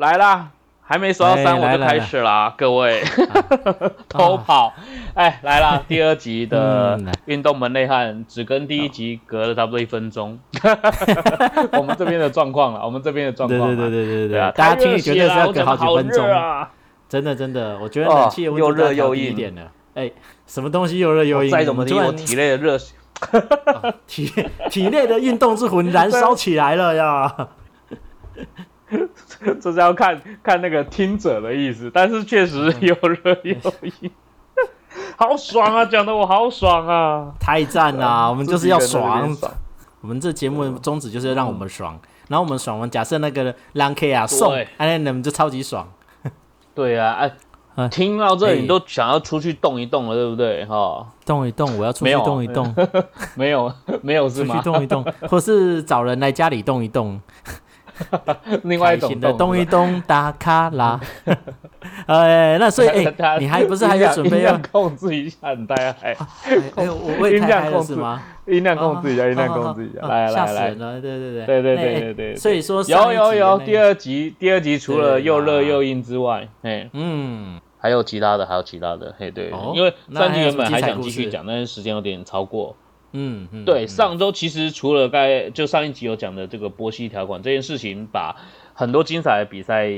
来啦，还没数到三我就开始啦，各位。偷跑，哎，来啦，第二集的运动门内汉只跟第一集隔了差不多一分钟，我们这边的状况了，我们这边的状况，对对对对对对。啊，大家听绝对是要隔好几分钟。啊，真的真的，我觉得冷气又热又硬一点了，哎，什么东西又热又硬？再怎么地，我体内的热。体体内的运动之魂燃烧起来了呀！这是要看看那个听者的意思，但是确实又热有硬，好爽啊！讲的我好爽啊！太赞了！我们就是要爽，我们这节目宗旨就是要让我们爽，然后我们爽完，假设那个 l a n K 啊送，哎，你们就超级爽。对啊，哎。听到这里都想要出去动一动了，对不对？哈，动一动，我要出去动一动。没有，没有是吗？出去动一动，或是找人来家里动一动。另外一种的动一动打卡啦。哎，那所以 哎，你还不是还在准备要控制一下你？大家哎，哎，我音量控制吗？音量控制一下，音量控制一下。来来来，对对对对对对对对。所以说有有有第二集，第二集除了又热又硬之外，哎嗯。还有其他的，还有其他的，嘿，对，因为三集原本还想继续讲，但是时间有点超过。嗯嗯，对，上周其实除了该就上一集有讲的这个波西条款这件事情，把很多精彩的比赛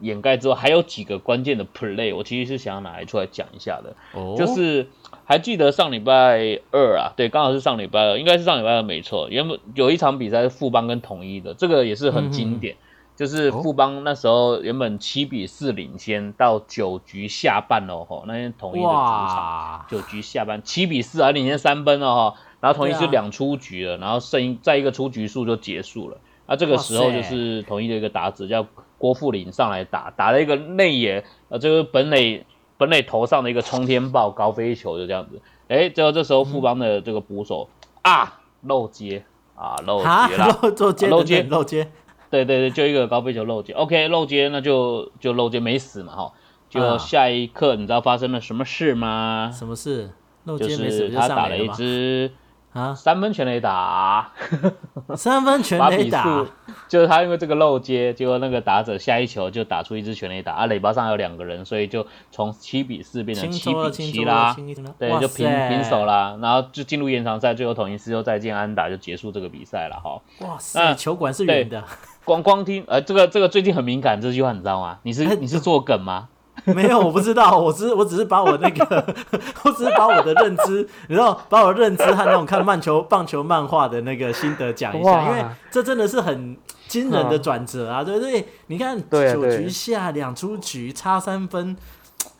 掩盖之后，还有几个关键的 play，我其实是想要拿来出来讲一下的。哦，就是还记得上礼拜二啊，对，刚好是上礼拜二，应该是上礼拜二没错。原本有一场比赛是富邦跟统一的，这个也是很经典。就是富邦那时候原本七比四领先，到九局下半哦吼，那天统一的主场九局下半七比四还领先三分哦哈，然后统一是两出局了，然后剩一再一个出局数就结束了。那这个时候就是统一的一个打者叫郭富林上来打，打了一个内野，呃，这个本垒本垒头上的一个冲天炮高飞球就这样子，哎，最后这时候富邦的这个捕手啊漏接啊漏接了，漏接漏接。漏接。对对对，就一个高飞球漏接，OK，漏接那就就漏接没死嘛哈，就下一刻你知道发生了什么事吗？什么事？就是他打了一支啊三分全垒打，三分全垒打，就是他因为这个漏接，结果那个打者下一球就打出一支全垒打，啊垒包上有两个人，所以就从七比四变成七比七啦，对，就平平手啦，然后就进入延长赛，最后统一师又再见安打就结束这个比赛了哈。哇塞，球馆是圆的。光光听，呃，这个这个最近很敏感，这句话你知道吗？你是你是做梗吗？没有，我不知道，我只我只是把我那个，我只是把我的认知，你知道，把我认知和那种看棒球棒球漫画的那个心得讲一下，因为这真的是很惊人的转折啊，对不对？你看九局下两出局差三分，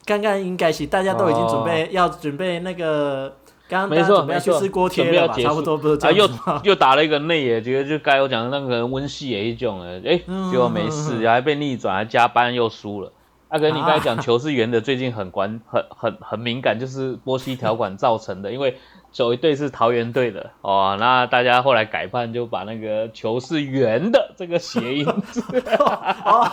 刚刚应该是大家都已经准备要准备那个。没错，没错，准备要结束，啊，又又打了一个内野，觉得就该我讲的那个温系也一种了，哎，结果没事，还被逆转，还加班又输了。阿哥，你刚才讲球是圆的，最近很关很很很敏感，就是波西条款造成的，因为。有一队是桃园队的哦，那大家后来改判就把那个球是圆的这个谐音字 哦，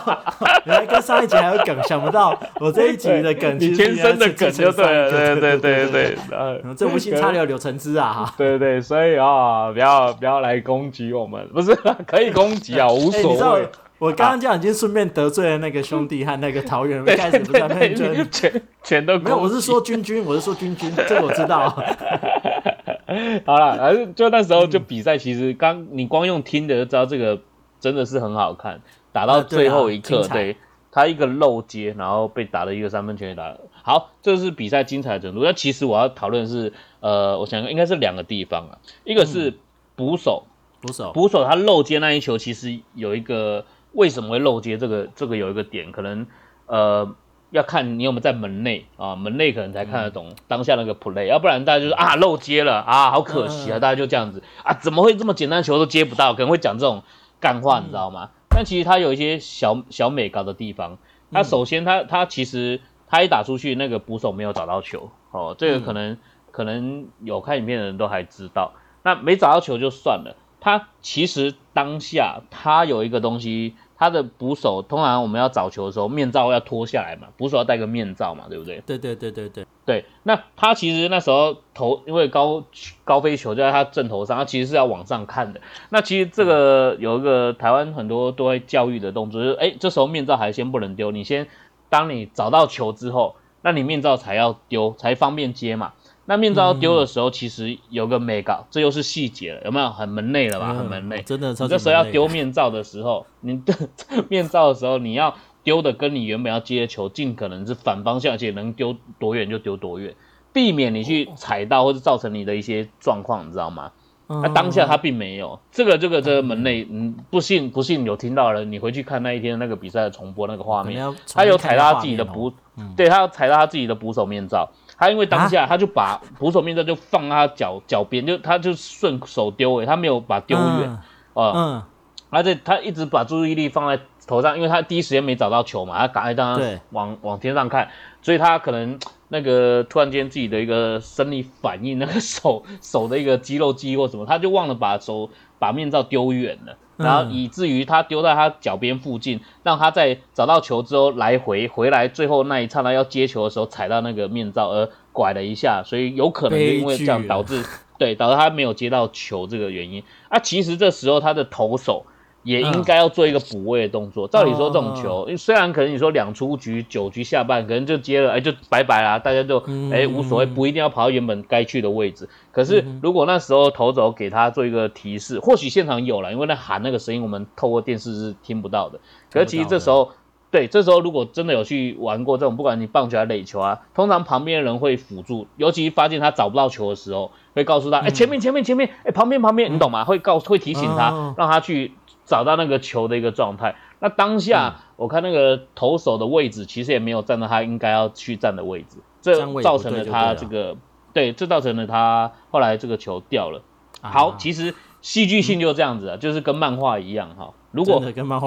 原来跟上一集还有梗，想不到我这一集的梗，你天生的梗就对了，对对对对对，这无心插柳柳成枝啊，对对，所以啊，不要不要来攻击我们，不是可以攻击啊，无所谓。我刚刚这样已经顺便得罪了那个兄弟和那个桃园，开始不在那边全全都没有。我是说君君，我是说君君，这我知道。好了，反正就那时候就比赛，其实刚你光用听的就知道这个真的是很好看。打到最后一刻，对他一个漏接，然后被打了一个三分全打。好，这是比赛精彩的程度。那其实我要讨论是，呃，我想应该是两个地方啊，一个是捕手，捕手，捕手他漏接那一球，其实有一个。为什么会漏接？这个这个有一个点，可能呃要看你有没有在门内啊，门内可能才看得懂当下那个 play，要不然大家就是啊漏接了啊，好可惜啊，大家就这样子啊，怎么会这么简单球都接不到？可能会讲这种干话，你知道吗？但其实他有一些小小美高的地方。他首先他他其实他一打出去，那个捕手没有找到球哦，这个可能可能有看影片的人都还知道。那没找到球就算了。他其实当下他有一个东西，他的捕手通常我们要找球的时候，面罩要脱下来嘛，捕手要戴个面罩嘛，对不对？对对对对对对，那他其实那时候头因为高高飞球就在他正头上，他其实是要往上看的。那其实这个有一个台湾很多都会教育的动作，就是哎，这时候面罩还先不能丢，你先当你找到球之后，那你面罩才要丢，才方便接嘛。那面罩要丢的时候，其实有个美感，这又是细节了，有没有？很门内了吧？很门内，真的。你这时候要丢面罩的时候，你的 面罩的时候，你要。丢的跟你原本要接的球尽可能是反方向，而且能丢多远就丢多远，避免你去踩到或者造成你的一些状况，你知道吗？那当下他并没有这个这个这个门内，嗯，不信不信有听到了，你回去看那一天那个比赛的重播那个画面，他有踩到他自己的捕，对他有踩到他自己的捕手面罩，他因为当下他就把捕手面罩就放他脚脚边，就他就顺手丢诶，他没有把丢远。啊，而且他一直把注意力放在。头上，因为他第一时间没找到球嘛，他赶快当往往天上看，所以他可能那个突然间自己的一个生理反应，那个手 手的一个肌肉记忆或什么，他就忘了把手把面罩丢远了，然后以至于他丢在他脚边附近，让他在找到球之后来回回来，最后那一刹那要接球的时候踩到那个面罩而拐了一下，所以有可能就因为这样导致对导致他没有接到球这个原因。啊，其实这时候他的投手。也应该要做一个补位的动作。照理说，这种球，虽然可能你说两出局、九局下半，可能就接了，哎，就拜拜啦，大家就哎无所谓，不一定要跑到原本该去的位置。可是如果那时候投手给他做一个提示，或许现场有了，因为那喊那个声音，我们透过电视是听不到的。可是其实这时候，对，这时候如果真的有去玩过这种，不管你棒球还是垒球啊，通常旁边的人会辅助，尤其发现他找不到球的时候，会告诉他，哎，前面前面前面，哎，旁边旁边，你懂吗？会告会提醒他，让他去。找到那个球的一个状态，那当下我看那个投手的位置其实也没有站到他应该要去站的位置，这造成了他这个对，这造成了他后来这个球掉了。好，其实戏剧性就这样子啊，就是跟漫画一样哈。如果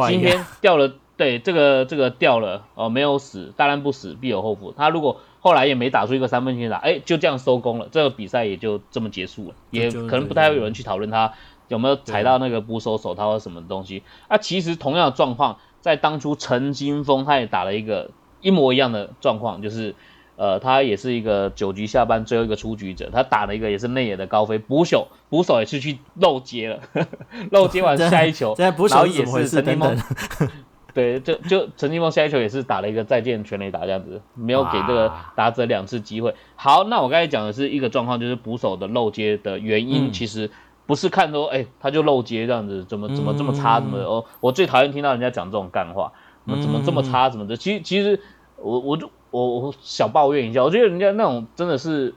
今天掉了，对这个这个掉了哦，没有死，大难不死必有后福。他如果后来也没打出一个三分线打，哎，就这样收工了，这个比赛也就这么结束了，也可能不太会有人去讨论他。有没有踩到那个捕手手套或什么东西？啊，其实同样的状况，在当初陈金峰他也打了一个一模一样的状况，就是呃，他也是一个九局下半最后一个出局者，他打了一个也是内野的高飞，捕手捕手也是去漏接了，漏接完 下一球，然后也是陈金峰，对，就就陈金峰下一球也是打了一个再见全垒打这样子，没有给这个打者两次机会。好，那我刚才讲的是一个状况，就是捕手的漏接的原因，其实。不是看说，哎，他就漏接这样子，怎么怎么这么差，怎么哦？我最讨厌听到人家讲这种干话，怎么怎么这么差，怎么的？其实其实我我就我我小抱怨一下，我觉得人家那种真的是，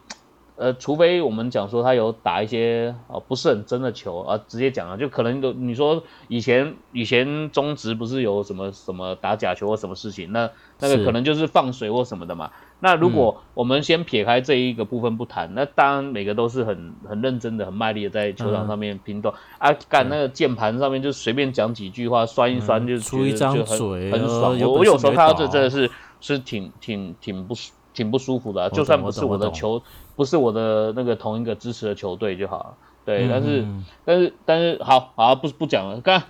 呃，除非我们讲说他有打一些啊不是很真的球啊，直接讲啊，就可能都你说以前以前中职不是有什么什么打假球或什么事情，那那个可能就是放水或什么的嘛。那如果我们先撇开这一个部分不谈，那当然每个都是很很认真的、很卖力的在球场上面拼斗啊，干那个键盘上面就随便讲几句话，酸一酸就出一张嘴，很爽。我有时候看到这真的是是挺挺挺不挺不舒服的，就算不是我的球，不是我的那个同一个支持的球队就好了。对，但是但是但是好好不不讲了。刚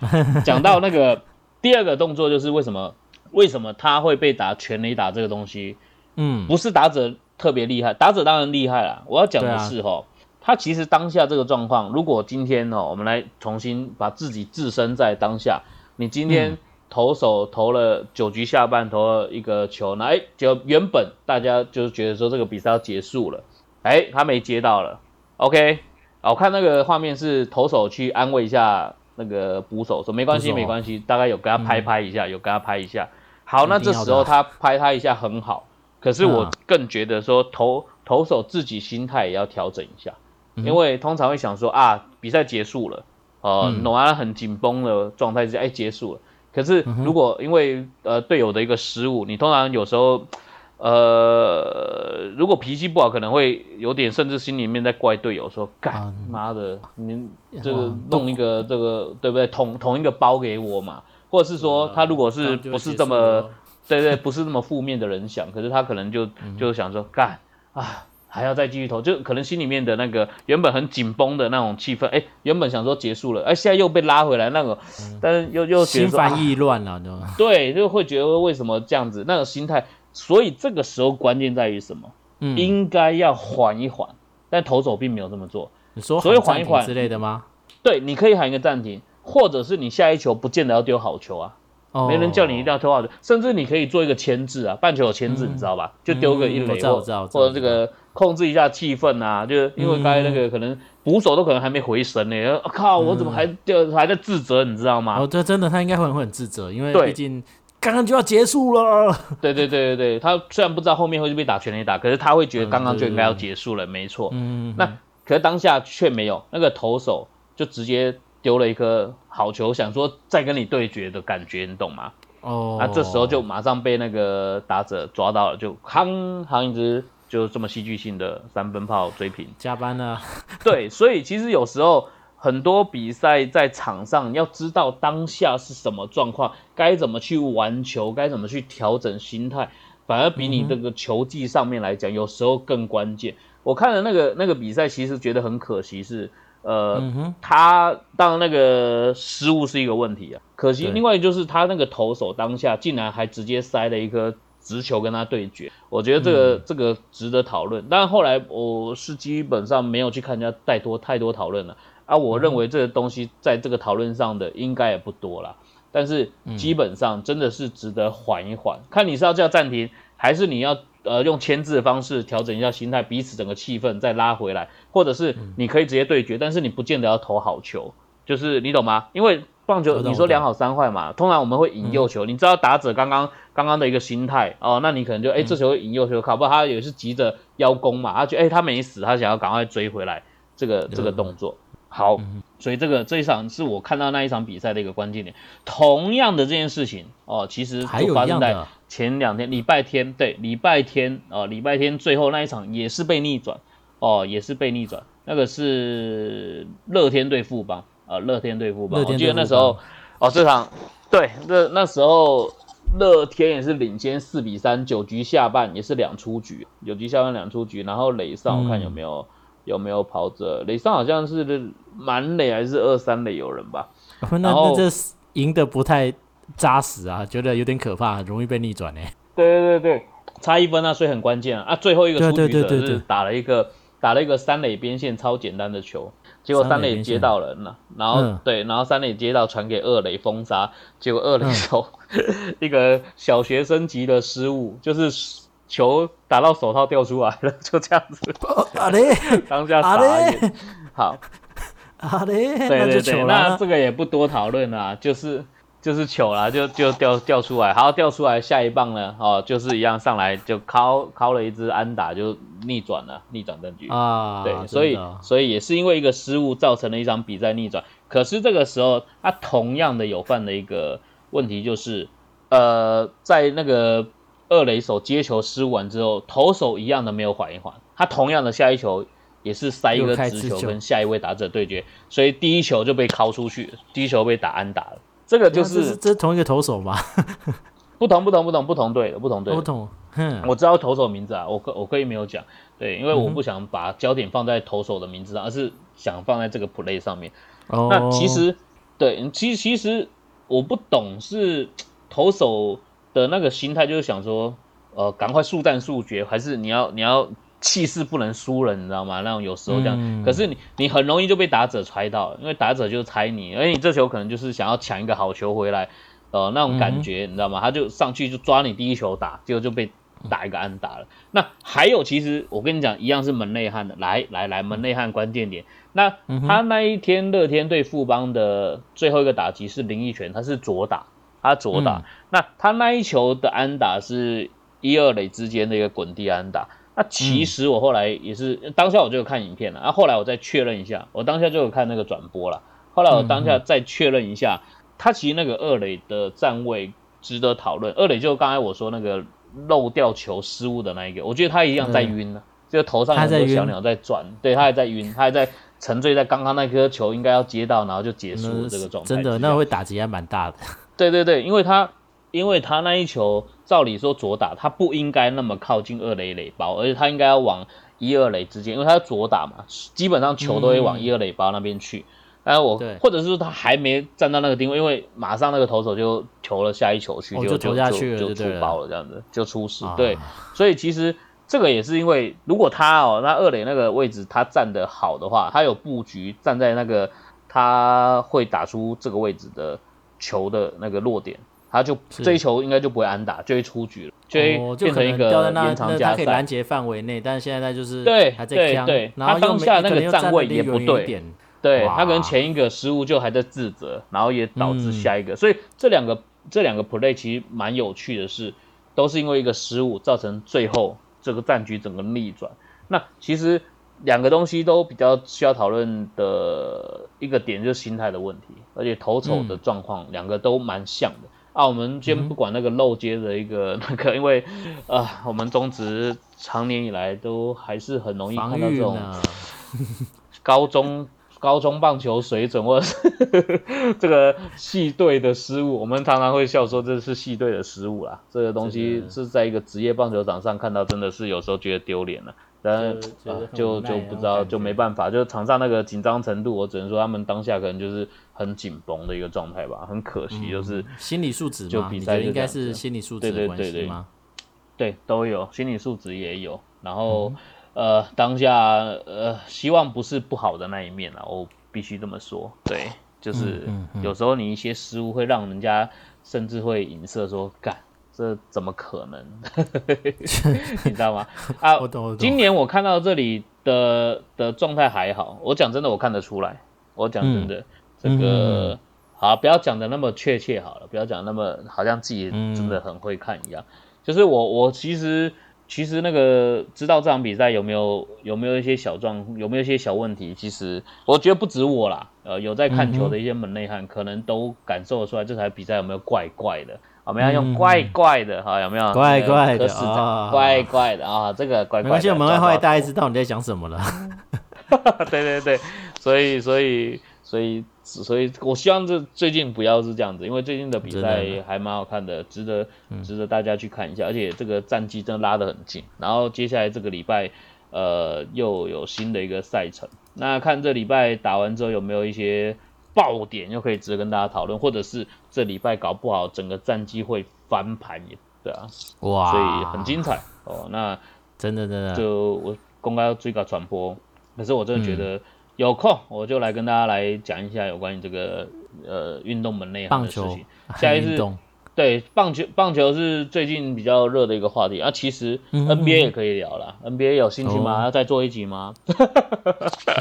讲到那个第二个动作就是为什么为什么他会被打全垒打这个东西。嗯，不是打者特别厉害，打者当然厉害啦。我要讲的是哈，他其实当下这个状况，如果今天哦，我们来重新把自己置身在当下，你今天投手投了九局下半投了一个球，那哎，就原本大家就是觉得说这个比赛要结束了，哎，他没接到了，OK，我看那个画面是投手去安慰一下那个捕手，说没关系没关系，大概有跟他拍拍一下，有跟他拍一下，好，那这时候他拍他一下很好。可是我更觉得说投投手自己心态也要调整一下，因为通常会想说啊，比赛结束了，呃，暖很紧绷的状态之下，哎，结束了。可是如果因为呃队友的一个失误，你通常有时候呃，如果脾气不好，可能会有点，甚至心里面在怪队友说，干妈的，你这个弄一个这个对不对？同同一个包给我嘛，或者是说他如果是不是这么。对对，不是那么负面的人想，可是他可能就就想说干啊，还要再继续投，就可能心里面的那个原本很紧绷的那种气氛，哎，原本想说结束了，哎，现在又被拉回来那个，但是又又心烦意乱了，对，就会觉得为什么这样子那个心态，所以这个时候关键在于什么？应该要缓一缓，但投手并没有这么做。你说所以缓一缓之类的吗？对，你可以喊一个暂停，或者是你下一球不见得要丢好球啊。没人叫你一定要投好球，甚至你可以做一个牵制啊，半球有牵制，你知道吧？就丢个一垒或或者这个控制一下气氛啊，就是因为刚才那个可能捕手都可能还没回神呢，靠，我怎么还掉还在自责，你知道吗？哦，这真的他应该会会很自责，因为毕竟刚刚就要结束了。对对对对对，他虽然不知道后面会被打全垒打，可是他会觉得刚刚就应该要结束了，没错。嗯，那可是当下却没有，那个投手就直接。丢了一颗好球，想说再跟你对决的感觉，你懂吗？哦，那这时候就马上被那个打者抓到了，就夯夯一支就这么戏剧性的三分炮追平，加班了。对，所以其实有时候很多比赛在场上要知道当下是什么状况，该怎么去玩球，该怎么去调整心态，反而比你这个球技上面来讲，有时候更关键。我看了那个那个比赛，其实觉得很可惜是。呃，他当然那个失误是一个问题啊，可惜另外就是他那个投手当下竟然还直接塞了一颗直球跟他对决，我觉得这个这个值得讨论。但后来我是基本上没有去看人家太多太多讨论了。啊，我认为这个东西在这个讨论上的应该也不多了，但是基本上真的是值得缓一缓，看你是要叫暂停还是你要。呃，用签字的方式调整一下心态，彼此整个气氛再拉回来，或者是你可以直接对决，但是你不见得要投好球，就是你懂吗？因为棒球你说两好三坏嘛，通常我们会引诱球，你知道打者刚刚刚刚的一个心态哦，那你可能就哎这球引诱球，考不好他也是急着邀功嘛，他觉得哎他没死，他想要赶快追回来这个这个动作。好，所以这个这一场是我看到那一场比赛的一个关键点。同样的这件事情哦，其实就发生在前两天礼拜天，对，礼拜天哦，礼拜天最后那一场也是被逆转哦，也是被逆转。那个是乐天对富邦啊，乐天对富邦。我记得那时候哦，这场对，那那时候乐天也是领先四比三，九局下半也是两出局，九局下半两出局，然后垒上我看有没有。有没有跑者？垒上好像是满垒还是二三垒有人吧？那那这赢得不太扎实啊，觉得有点可怕，容易被逆转呢。对对对对，差一分啊，所以很关键啊。啊，最后一个出局者是打了一个打了一个三垒边线超简单的球，结果三垒接到人了，然后对，然后三垒接到传给二垒封杀，结果二垒手 一个小学生级的失误，就是。球打到手套掉出来了，就这样子。阿雷，当下傻眼。好，阿雷，对对对，那这个也不多讨论啦，就是就是球啦，就就掉掉出来，好掉出来，下一棒呢，哦，就是一样上来就敲敲了一支安打，就逆转了，逆转胜局啊。对，所以所以也是因为一个失误造成了一场比赛逆转。可是这个时候他同样的有犯的一个问题，就是呃，在那个。二垒手接球失误完之后，投手一样的没有缓一缓，他同样的下一球也是塞一个直球跟下一位打者对决，所以第一球就被敲出去，第一球被打安打了。这个就是这同一个投手吗？不同不同不同不同队的不同队。不同。我知道投手名字啊，我可我可以没有讲，对，因为我不想把焦点放在投手的名字上，而是想放在这个 play 上面。哦。那其实对，其实其实我不懂是投手。的那个心态就是想说，呃，赶快速战速决，还是你要你要气势不能输了，你知道吗？那种有时候这样，可是你你很容易就被打者猜到，因为打者就猜你，而你这球可能就是想要抢一个好球回来，呃，那种感觉你知道吗？他就上去就抓你第一球打，结果就被打一个安打了。那还有，其实我跟你讲，一样是门内汉的，来来来，门内汉关键点。那他那一天乐天对富邦的最后一个打击是林奕泉，他是左打。他左打，那他那一球的安打是一二垒之间的一个滚地安打。那其实我后来也是当下我就有看影片了，啊，后来我再确认一下，我当下就有看那个转播了。后来我当下再确认一下，他其实那个二垒的站位值得讨论。二垒就刚才我说那个漏掉球失误的那一个，我觉得他一样在晕呢，就头上有个小鸟在转，对他还在晕，他还在沉醉在刚刚那颗球应该要接到，然后就结束这个状态。真的，那会打击还蛮大的。对对对，因为他因为他那一球，照理说左打，他不应该那么靠近二垒垒包，而且他应该要往一二垒之间，因为他左打嘛，基本上球都会往一二垒包那边去。但我或者是说他还没站到那个定位，因为马上那个投手就投了下一球去，就投下去就出包了，这样子就出事。对，所以其实这个也是因为，如果他哦，那二垒那个位置他站得好的话，他有布局站在那个他会打出这个位置的球的那个落点，他就这一球应该就不会安打，就会出局了，就会变成一个延长加赛。可以拦截范围内，但是现在就是对还在对，他当下那个站位也不对，对他可能前一个失误就还在自责，然后也导致下一个，所以这两个这两个 play 其实蛮有趣的是，都是因为一个失误造成最后。这个战局整个逆转，那其实两个东西都比较需要讨论的一个点就是心态的问题，而且投手的状况两个都蛮像的啊。我们先不管那个漏接的一个 那个，因为啊，我们中职常年以来都还是很容易看到这种高中。高中棒球水准，或者是 这个系队的失误，我们常常会笑说这是系队的失误啦。这个东西是在一个职业棒球场上看到，真的是有时候觉得丢脸了。但是就就不知道，就没办法，就是场上那个紧张程度，我只能说他们当下可能就是很紧绷的一个状态吧。很可惜，就是心理素质就比赛应该是心理素质的关系吗？对，都有心理素质也有，然后。呃，当下呃，希望不是不好的那一面啊，我必须这么说。对，就是有时候你一些失误会让人家甚至会影射说，干这怎么可能？你知道吗？啊，我懂我懂。今年我看到这里的的状态还好，我讲真的，我看得出来。我讲真的，这个好，不要讲的那么确切好了，不要讲那么好像自己真的很会看一样。就是我我其实。其实那个知道这场比赛有没有有没有一些小状，有没有一些小问题？其实我觉得不止我啦，呃，有在看球的一些门内汉可能都感受得出来这台比赛有没有怪怪的，我们要用怪怪的哈，有没有怪怪的啊？怪怪的啊，这个怪怪。没关系，门外话大家知道你在讲什么了。对对对，所以所以所以。所以，我希望这最近不要是这样子，因为最近的比赛还蛮好看的，值得值得大家去看一下。而且这个战绩真的拉得很近。然后接下来这个礼拜，呃，又有新的一个赛程。那看这礼拜打完之后有没有一些爆点，又可以值得跟大家讨论，或者是这礼拜搞不好整个战绩会翻盘也对啊。哇，所以很精彩哦。那真的真的，就我公开追稿传播，可是我真的觉得。有空我就来跟大家来讲一下有关于这个呃运动门类行的事情。下一次对棒球，棒球是最近比较热的一个话题啊。其实 NBA 也可以聊了，NBA 有兴趣吗？要再做一集吗？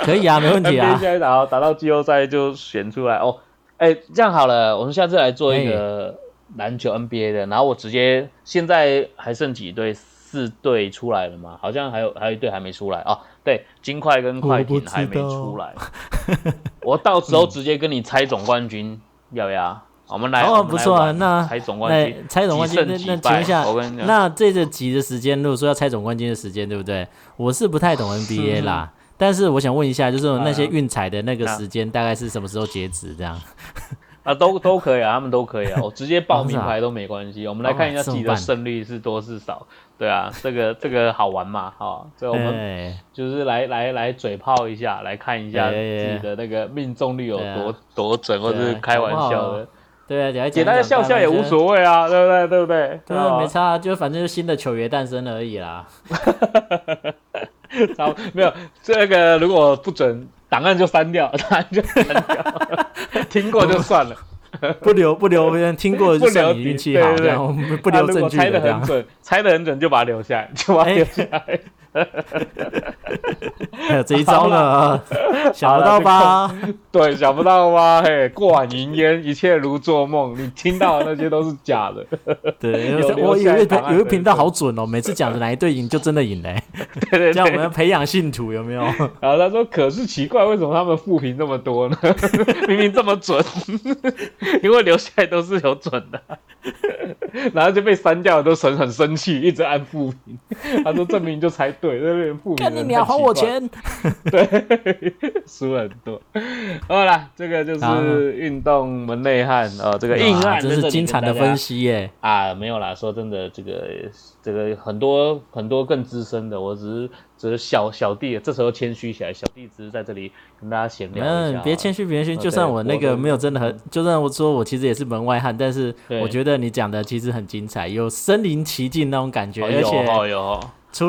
可以啊，没问题啊。NBA 现在打打到季后赛就选出来哦。哎，这样好了，我们下次来做一个篮球 NBA 的，然后我直接现在还剩几队？四队出来了吗？好像还有还有一队还没出来啊。对，金块跟快艇还没出来。我到时候直接跟你猜总冠军，要不要？我们来哦，不错啊。那猜总冠军，猜总冠军，那那请问一下，那这个集的时间，如果说要猜总冠军的时间，对不对？我是不太懂 NBA 啦，但是我想问一下，就是那些运彩的那个时间大概是什么时候截止？这样 啊，都都可以啊，他们都可以啊，我直接报名牌都没关系。我们来看一下自己的胜率是多是少。对啊，这个这个好玩嘛，哈，所以我们就是来来来嘴炮一下，来看一下自己的那个命中率有多多准，或者是开玩笑的，对啊，简单的笑笑也无所谓啊，对不对？对不对？对，没差，就反正就新的球员诞生而已啦。好，没有这个，如果不准，档案就删掉，档案就删掉，听过就算了。不留不留别人，听过就算你运气好，这样不留证据的这样。猜的很准，就把它留下来，就把它留下来。还有这一招呢，想不到吧？对，想不到吧？嘿，过往云烟，一切如做梦。你听到的那些都是假的。对，我有一有一频道好准哦，每次讲的哪一队赢就真的赢嘞。对对，这样我们要培养信徒有没有？然后他说：“可是奇怪，为什么他们负评这么多呢？明明这么准，因为留下来都是有准的。” 然后就被删掉，都很很生气，一直按复评。他说：“证明就猜对，那边复评。”看你你要还我钱。对，输很多。好了，这个就是运动门内汉哦，这个硬汉，这是精彩的分析耶。啊，没有啦，说真的，这个这个很多很多更资深的，我只是。只是小小弟，这时候谦虚起来，小弟只是在这里跟大家闲聊一下。嗯，别谦虚，别谦虚。就算我那个没有真的很，就算我说我其实也是门外汉，但是我觉得你讲的其实很精彩，有身临其境那种感觉，而且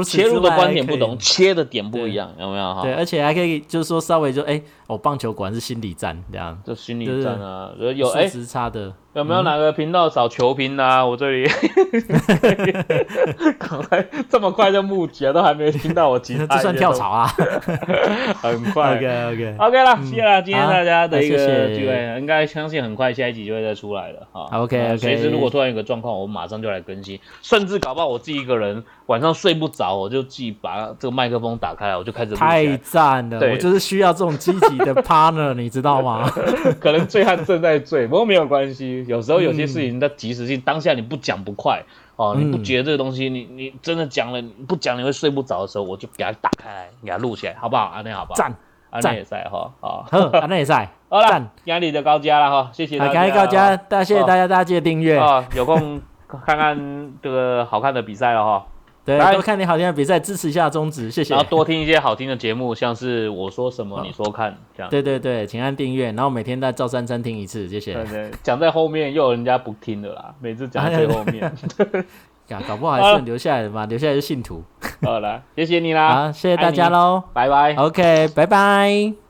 切入的观点不同，切的点不一样，有没有哈？对，而且还可以就是说稍微就哎，哦，棒球果然是心理战这样，就心理战啊，有哎，时差的。有没有哪个频道找球评啊？我这里，赶快这么快就募集了，都还没听到我其他。这算跳槽啊？很快。OK OK OK 了，谢谢了，今天大家的一个聚会，应该相信很快下一集就会再出来了哈。OK OK。随时如果突然有个状况，我马上就来更新，甚至搞不好我自己一个人晚上睡不着，我就自己把这个麦克风打开，我就开始。太赞了！我就是需要这种积极的 partner，你知道吗？可能醉汉正在醉，不过没有关系。有时候有些事情的及时性，当下你不讲不快哦，你不觉得这个东西，你你真的讲了，不讲你会睡不着的时候，我就给它打开来，给它录起来，好不好？安内好不好？赞，安内也在哈，好，安内也在，好了，压力的高家了哈，谢谢大家，感谢高家，大谢谢大家，大家记得订阅啊，有空看看这个好看的比赛了哈。对，多看点好听的比赛，支持一下宗旨，谢谢。然后多听一些好听的节目，像是我说什么你说看这样。对对对，请按订阅，然后每天在赵三餐听一次，谢谢。对对，讲在后面又有人家不听的啦，每次讲在最后面。呀，搞不好还是留下来的嘛，留下来是信徒。好了，谢谢你啦，好，谢谢大家喽，拜拜。OK，拜拜。